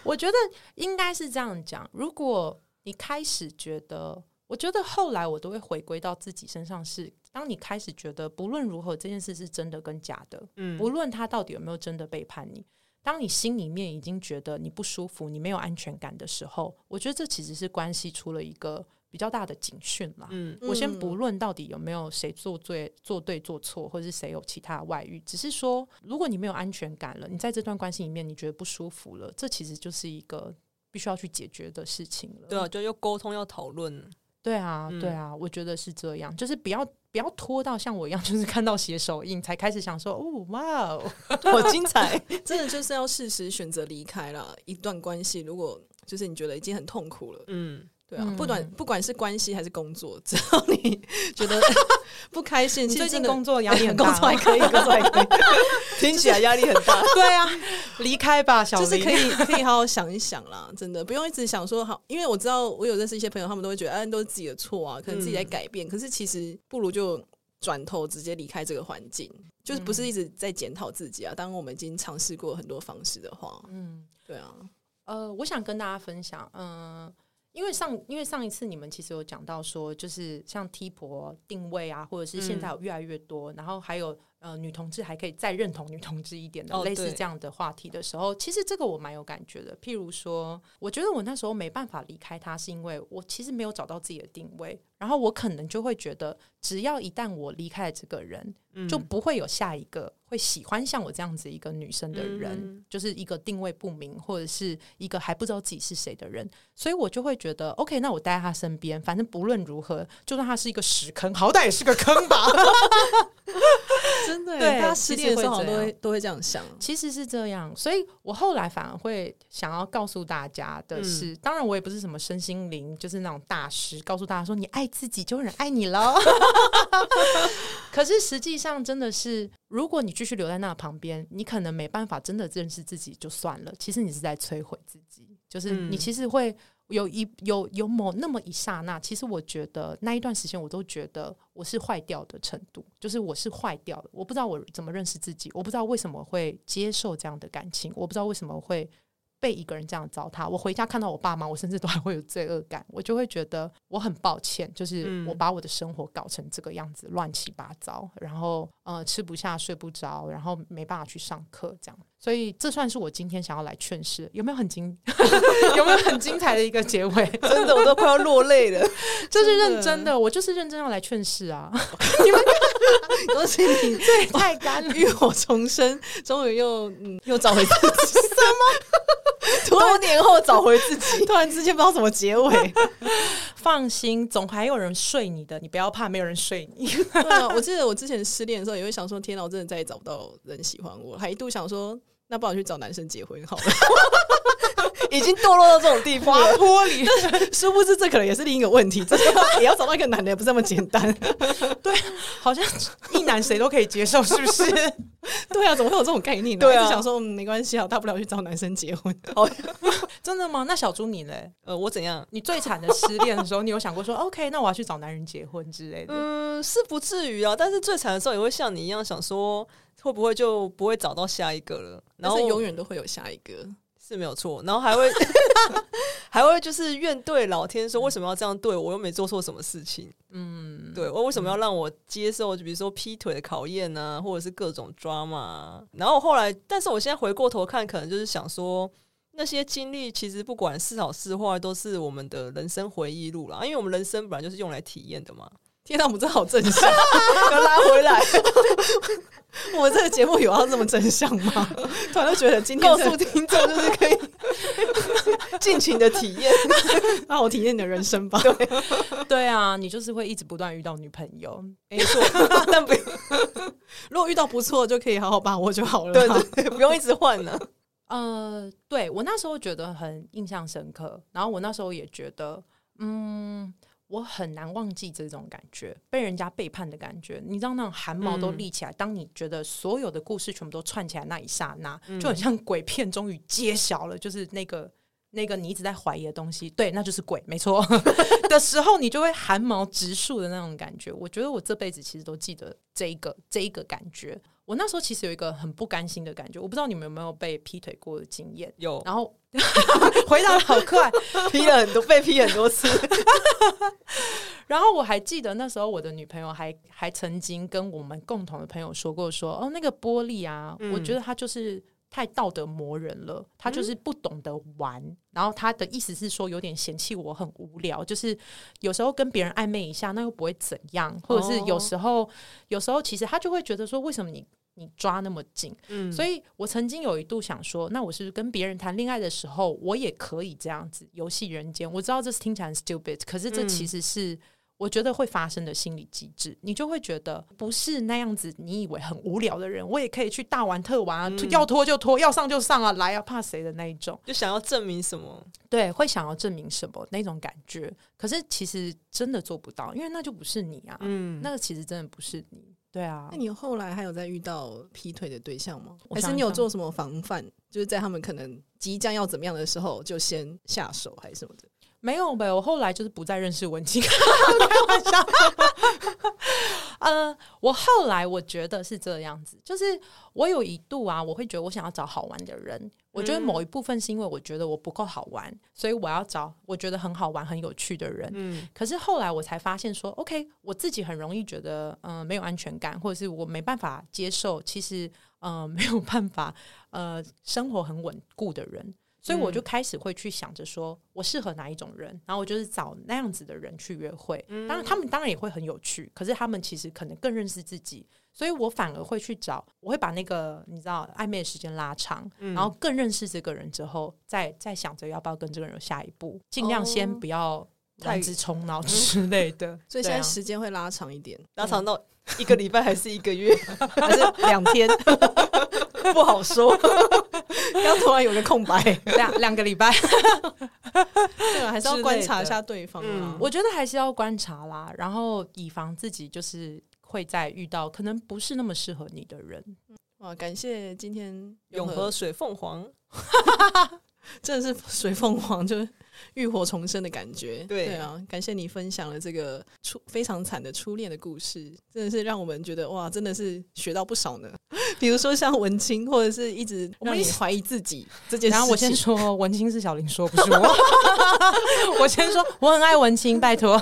我觉得应该是这样讲。如果你开始觉得，我觉得后来我都会回归到自己身上是。当你开始觉得不论如何这件事是真的跟假的，嗯，不论他到底有没有真的背叛你，当你心里面已经觉得你不舒服，你没有安全感的时候，我觉得这其实是关系出了一个比较大的警讯了。嗯，我先不论到底有没有谁做对、做对、做错，或者是谁有其他的外遇，只是说，如果你没有安全感了，你在这段关系里面你觉得不舒服了，这其实就是一个必须要去解决的事情了。对啊，就要沟通，要讨论。对啊，对啊，我觉得是这样，就是不要。不要拖到像我一样，就是看到写手印才开始想说哦，哇哦，(laughs) 好精彩！(laughs) 真的就是要适时选择离开了一段关系。如果就是你觉得已经很痛苦了，嗯，对啊，嗯、不管不管是关系还是工作，只要你 (laughs) 觉得 (laughs) 不开心，最近工作压力很大，工作还可以，工作还可以，(laughs) 听起来压力很大。对啊，离开吧，小就是可以可以好好想一想啦，真的不用一直想说好，因为我知道我有认识一些朋友，他们都会觉得哎，都是自己的错啊，可能自己在改变，嗯、可是其实不如就。转头直接离开这个环境，就是不是一直在检讨自己啊？当我们已经尝试过很多方式的话，嗯，对啊，呃，我想跟大家分享，嗯、呃，因为上因为上一次你们其实有讲到说，就是像 T 婆定位啊，或者是现在有越来越多，嗯、然后还有。呃，女同志还可以再认同女同志一点的，类似这样的话题的时候，其实这个我蛮有感觉的。譬如说，我觉得我那时候没办法离开他，是因为我其实没有找到自己的定位，然后我可能就会觉得，只要一旦我离开了这个人，就不会有下一个会喜欢像我这样子一个女生的人，就是一个定位不明或者是一个还不知道自己是谁的人，所以我就会觉得，OK，那我待在他身边，反正不论如何，就算他是一个屎坑，好歹也是个坑吧。(laughs) 真的，对，他失恋的时候都会都会这样想，其实是这样，所以我后来反而会想要告诉大家的是，嗯、当然我也不是什么身心灵，就是那种大师，告诉大家说你爱自己就有人爱你喽。(laughs) 可是实际上真的是，如果你继续留在那旁边，你可能没办法真的认识自己就算了，其实你是在摧毁自己，就是你其实会。有一有有某那么一刹那，其实我觉得那一段时间，我都觉得我是坏掉的程度，就是我是坏掉的。我不知道我怎么认识自己，我不知道为什么会接受这样的感情，我不知道为什么会。被一个人这样糟蹋，我回家看到我爸妈，我甚至都还会有罪恶感，我就会觉得我很抱歉，就是我把我的生活搞成这个样子，乱七八糟，然后呃吃不下睡不着，然后没办法去上课，这样，所以这算是我今天想要来劝世，有没有很精，(laughs) 有没有很精彩的一个结尾？(laughs) 真的，我都快要落泪了，(laughs) 这是认真的，我就是认真要来劝世啊！你们恭喜你，对，太干了，浴火重生，终于又嗯又找回自己，什么？多年后找回自己，突然之间不知道怎么结尾。放心，总还有人睡你的，你不要怕，没有人睡你。对啊，我记得我之前失恋的时候，也会想说：天哪，我真的再也找不到人喜欢我，还一度想说，那不好去找男生结婚好了。已经堕落到这种地步，滑坡里，(laughs) 殊不知这可能也是另一个问题。这 (laughs) 也要找到一个男的，也不是这么简单。(laughs) 对，好像一男谁都可以接受，是不是？对啊，怎么会有这种概念呢？对啊，就想说没关系啊，大不了去找男生结婚。哦，真的吗？那小猪你嘞？呃，我怎样？你最惨的失恋的时候，你有想过说，OK，那我要去找男人结婚之类的？嗯，是不至于啊。但是最惨的时候，也会像你一样想说，会不会就不会找到下一个了？然后永远都会有下一个。是没有错，然后还会 (laughs) 还会就是怨对老天说为什么要这样对我，我又没做错什么事情。嗯，对我为什么要让我接受，就比如说劈腿的考验啊，或者是各种 drama。然后后来，但是我现在回过头看，可能就是想说，那些经历其实不管是好是坏，都是我们的人生回忆录啦。因为我们人生本来就是用来体验的嘛。天哪，我们真好正向，(laughs) 要拉回来。我们这个节目有要这么正向吗？突然就觉得今天告诉听众就是可以 (laughs) 尽情的体验，让我体验你的人生吧。对，对啊，你就是会一直不断遇到女朋友，没错。(laughs) 但不，如果遇到不错，就可以好好把握就好了。对对对，不用一直换呢。呃，对我那时候觉得很印象深刻，然后我那时候也觉得，嗯。我很难忘记这种感觉，被人家背叛的感觉。你知道那种汗毛都立起来，嗯、当你觉得所有的故事全部都串起来那一刹那，嗯、就很像鬼片终于揭晓了，就是那个那个你一直在怀疑的东西，对，那就是鬼，没错 (laughs) 的时候，你就会汗毛直竖的那种感觉。我觉得我这辈子其实都记得这一个这一个感觉。我那时候其实有一个很不甘心的感觉，我不知道你们有没有被劈腿过的经验？有，然后 (laughs) 回答的好快，批了很多，被批很多次。(laughs) 然后我还记得那时候我的女朋友还还曾经跟我们共同的朋友说过说，说哦那个玻璃啊，嗯、我觉得他就是太道德磨人了，他就是不懂得玩。嗯、然后他的意思是说有点嫌弃我很无聊，就是有时候跟别人暧昧一下，那又不会怎样，或者是有时候、哦、有时候其实他就会觉得说，为什么你？你抓那么紧，嗯，所以我曾经有一度想说，那我是不是跟别人谈恋爱的时候，我也可以这样子游戏人间？我知道这是听起来很 stupid，可是这其实是我觉得会发生的心理机制。嗯、你就会觉得不是那样子，你以为很无聊的人，我也可以去大玩特玩啊，嗯、要拖就拖，要上就上啊，来啊，怕谁的那一种，就想要证明什么？对，会想要证明什么那种感觉？可是其实真的做不到，因为那就不是你啊，嗯，那个其实真的不是你。对啊，那你后来还有在遇到劈腿的对象吗？还是你有做什么防范？就是在他们可能即将要怎么样的时候，就先下手还是什么的？没有，呗。我后来就是不再认识文青，(laughs) 开玩笑。(laughs) 呃，我后来我觉得是这样子，就是我有一度啊，我会觉得我想要找好玩的人。我觉得某一部分是因为我觉得我不够好玩，所以我要找我觉得很好玩、很有趣的人。嗯，可是后来我才发现说，OK，我自己很容易觉得嗯、呃、没有安全感，或者是我没办法接受，其实嗯、呃、(laughs) 没有办法呃生活很稳固的人。所以我就开始会去想着说，我适合哪一种人，然后我就是找那样子的人去约会。当然，他们当然也会很有趣，可是他们其实可能更认识自己。所以我反而会去找，我会把那个你知道暧昧的时间拉长，然后更认识这个人之后，再再想着要不要跟这个人有下一步，尽量先不要太直冲脑之类的。所以现在时间会拉长一点，拉长到一个礼拜还是一个月，(laughs) 还是两天？(laughs) 不好说。(laughs) 刚突然有个空白，两两个礼拜，对啊，还是要观察一下对方。嗯，我觉得还是要观察啦，然后以防自己就是会再遇到可能不是那么适合你的人。哇，感谢今天永和水凤凰，(laughs) 真的是水凤凰就是。浴火重生的感觉，对，对啊，感谢你分享了这个初非常惨的初恋的故事，真的是让我们觉得哇，真的是学到不少呢。(laughs) 比如说像文青，或者是一直让你怀疑自己这件事。然后我先 (laughs) 说，文青是小林说，不是我。我先说，我很爱文青，拜托。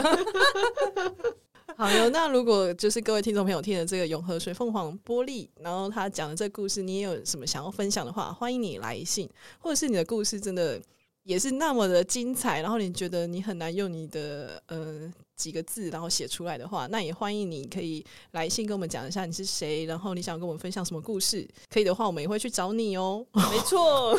好哟，那如果就是各位听众朋友听了这个永和水凤凰玻璃，然后他讲的这个故事，你也有什么想要分享的话，欢迎你来信，或者是你的故事真的。也是那么的精彩，然后你觉得你很难用你的呃几个字然后写出来的话，那也欢迎你可以来信跟我们讲一下你是谁，然后你想跟我们分享什么故事，可以的话我们也会去找你哦。(laughs) 没错，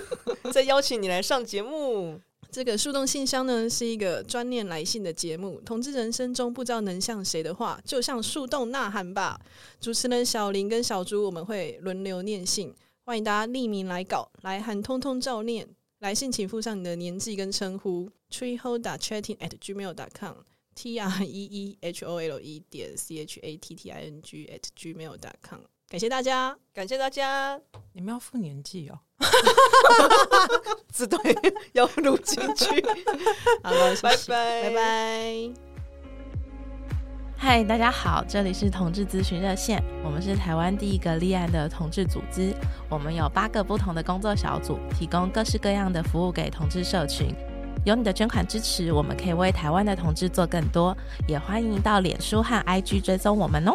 再邀请你来上节目。这个树洞信箱呢是一个专念来信的节目，同志人生中不知道能向谁的话，就向树洞呐喊吧。主持人小林跟小朱我们会轮流念信，欢迎大家匿名来稿，来函通通照念。来信请附上你的年纪跟称呼，treehole.chatting at gmail dot com，t r e e h o l e 点 c h a t t i n g at gmail dot com。感谢大家，感谢大家。你们要付年纪哦，(laughs) 自对要录进去。(laughs) 好了，拜拜，拜拜。嗨，大家好，这里是同志咨询热线，我们是台湾第一个立案的同志组织，我们有八个不同的工作小组，提供各式各样的服务给同志社群。有你的捐款支持，我们可以为台湾的同志做更多，也欢迎到脸书和 IG 追踪我们哦。